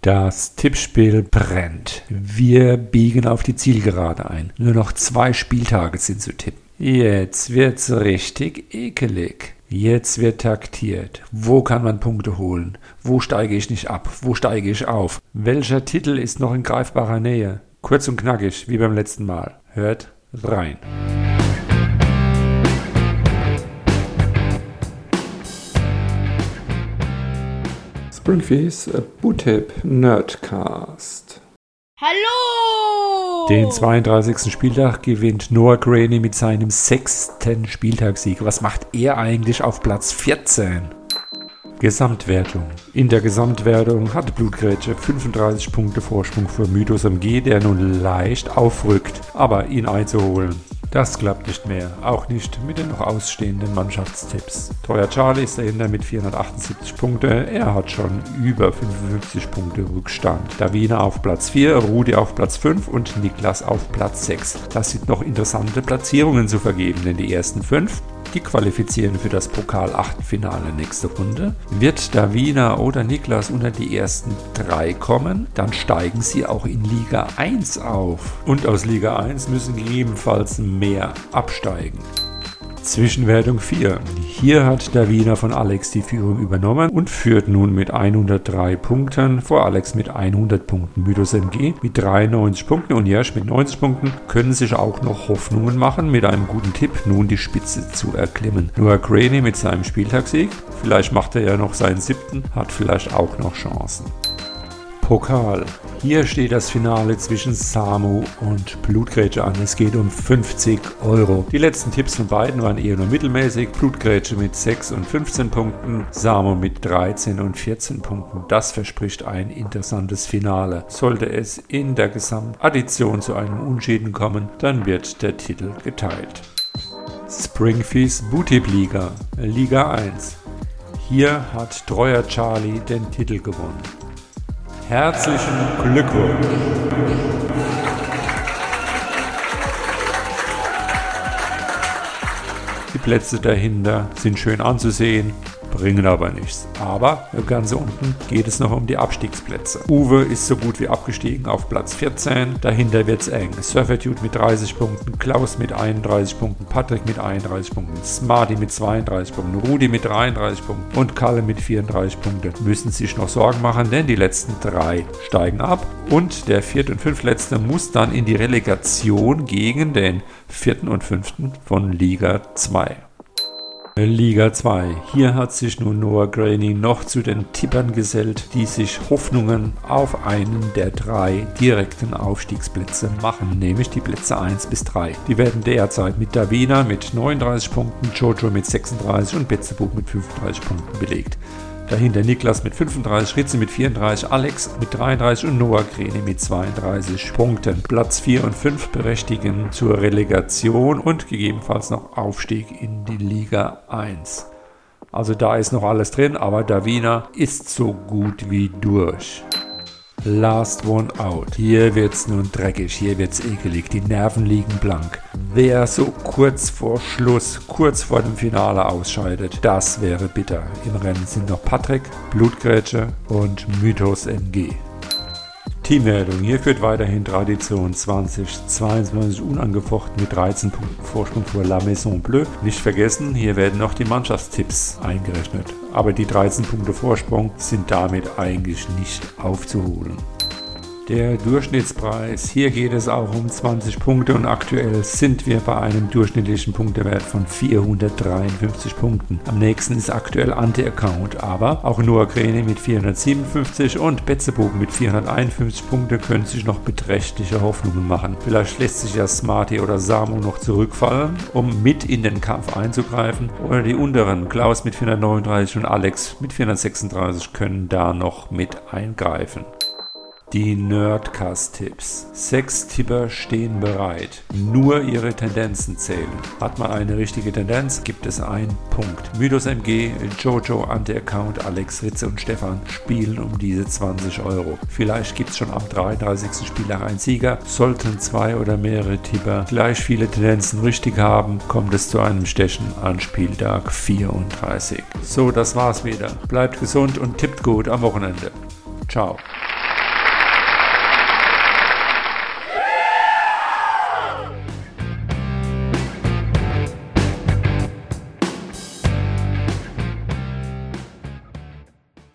Das Tippspiel brennt. Wir biegen auf die Zielgerade ein. Nur noch zwei Spieltage sind zu tippen. Jetzt wird's richtig ekelig. Jetzt wird taktiert. Wo kann man Punkte holen? Wo steige ich nicht ab? Wo steige ich auf? Welcher Titel ist noch in greifbarer Nähe? Kurz und knackig, wie beim letzten Mal. Hört rein. Springfields Bootip Nerdcast. Hallo! Den 32. Spieltag gewinnt Noah Graney mit seinem sechsten Spieltagssieg. Was macht er eigentlich auf Platz 14? Gesamtwertung. In der Gesamtwertung hatte Blutgrätsche 35 Punkte Vorsprung vor Mythos MG, der nun leicht aufrückt. Aber ihn einzuholen, das klappt nicht mehr, auch nicht mit den noch ausstehenden Mannschaftstipps. Teuer Charlie ist dahinter mit 478 Punkte, er hat schon über 55 Punkte Rückstand. Davina auf Platz 4, Rudi auf Platz 5 und Niklas auf Platz 6. Das sind noch interessante Platzierungen zu vergeben, denn die ersten 5 die qualifizieren für das Pokal-Achtelfinale nächste Runde. Wird Davina oder Niklas unter die ersten drei kommen, dann steigen sie auch in Liga 1 auf. Und aus Liga 1 müssen gegebenenfalls mehr absteigen. Zwischenwertung 4. Hier hat der Wiener von Alex die Führung übernommen und führt nun mit 103 Punkten vor Alex mit 100 Punkten. Mythos MG mit 93 Punkten und Jersch mit 90 Punkten können sich auch noch Hoffnungen machen, mit einem guten Tipp nun die Spitze zu erklimmen. Noah Graney mit seinem Spieltagssieg, vielleicht macht er ja noch seinen siebten, hat vielleicht auch noch Chancen. Pokal. Hier steht das Finale zwischen Samu und Blutgrätsche an. Es geht um 50 Euro. Die letzten Tipps von beiden waren eher nur mittelmäßig. Blutgrätsche mit 6 und 15 Punkten, Samu mit 13 und 14 Punkten. Das verspricht ein interessantes Finale. Sollte es in der Gesamtaddition zu einem Unschieden kommen, dann wird der Titel geteilt. Springfields Bootip Liga, Liga 1. Hier hat Treuer Charlie den Titel gewonnen. Herzlichen Glückwunsch! Die Plätze dahinter sind schön anzusehen bringen aber nichts. Aber ganz unten geht es noch um die Abstiegsplätze. Uwe ist so gut wie abgestiegen auf Platz 14. Dahinter wird es eng. Surfertude mit 30 Punkten, Klaus mit 31 Punkten, Patrick mit 31 Punkten, Smarty mit 32 Punkten, Rudi mit 33 Punkten und Kalle mit 34 Punkten. Müssen sich noch Sorgen machen, denn die letzten drei steigen ab und der vierte und fünftletzte muss dann in die Relegation gegen den vierten und fünften von Liga 2. Liga 2. Hier hat sich nun Noah Graney noch zu den Tippern gesellt, die sich Hoffnungen auf einen der drei direkten Aufstiegsplätze machen, nämlich die Plätze 1 bis 3. Die werden derzeit mit Davina mit 39 Punkten, Jojo mit 36 und Betzebub mit 35 Punkten belegt. Dahinter Niklas mit 35, Ritze mit 34, Alex mit 33 und Noah Grene mit 32 Punkten. Platz 4 und 5 berechtigen zur Relegation und gegebenenfalls noch Aufstieg in die Liga 1. Also da ist noch alles drin, aber Davina ist so gut wie durch. Last One Out. Hier wird's nun dreckig, hier wird's ekelig, die Nerven liegen blank. Wer so kurz vor Schluss, kurz vor dem Finale ausscheidet, das wäre bitter. Im Rennen sind noch Patrick, Blutgrätsche und Mythos MG. Teamwertung. Hier führt weiterhin Tradition 2022 unangefochten mit 13 Punkten Vorsprung vor La Maison Bleue. Nicht vergessen, hier werden noch die Mannschaftstipps eingerechnet. Aber die 13 Punkte Vorsprung sind damit eigentlich nicht aufzuholen der Durchschnittspreis. Hier geht es auch um 20 Punkte und aktuell sind wir bei einem durchschnittlichen Punktewert von 453 Punkten. Am nächsten ist aktuell Anti-Account, aber auch Noah Kräne mit 457 und Betzebogen mit 451 Punkte können sich noch beträchtliche Hoffnungen machen. Vielleicht lässt sich ja Smarty oder Samu noch zurückfallen, um mit in den Kampf einzugreifen oder die unteren, Klaus mit 439 und Alex mit 436 können da noch mit eingreifen. Die Nerdcast-Tipps. Sechs Tipper stehen bereit. Nur ihre Tendenzen zählen. Hat man eine richtige Tendenz, gibt es einen Punkt. Mythos MG, Jojo, Anti-Account, Alex, Ritze und Stefan spielen um diese 20 Euro. Vielleicht gibt es schon am 33. Spieltag einen Sieger. Sollten zwei oder mehrere Tipper gleich viele Tendenzen richtig haben, kommt es zu einem Stechen an Spieltag 34. So, das war's wieder. Bleibt gesund und tippt gut am Wochenende. Ciao.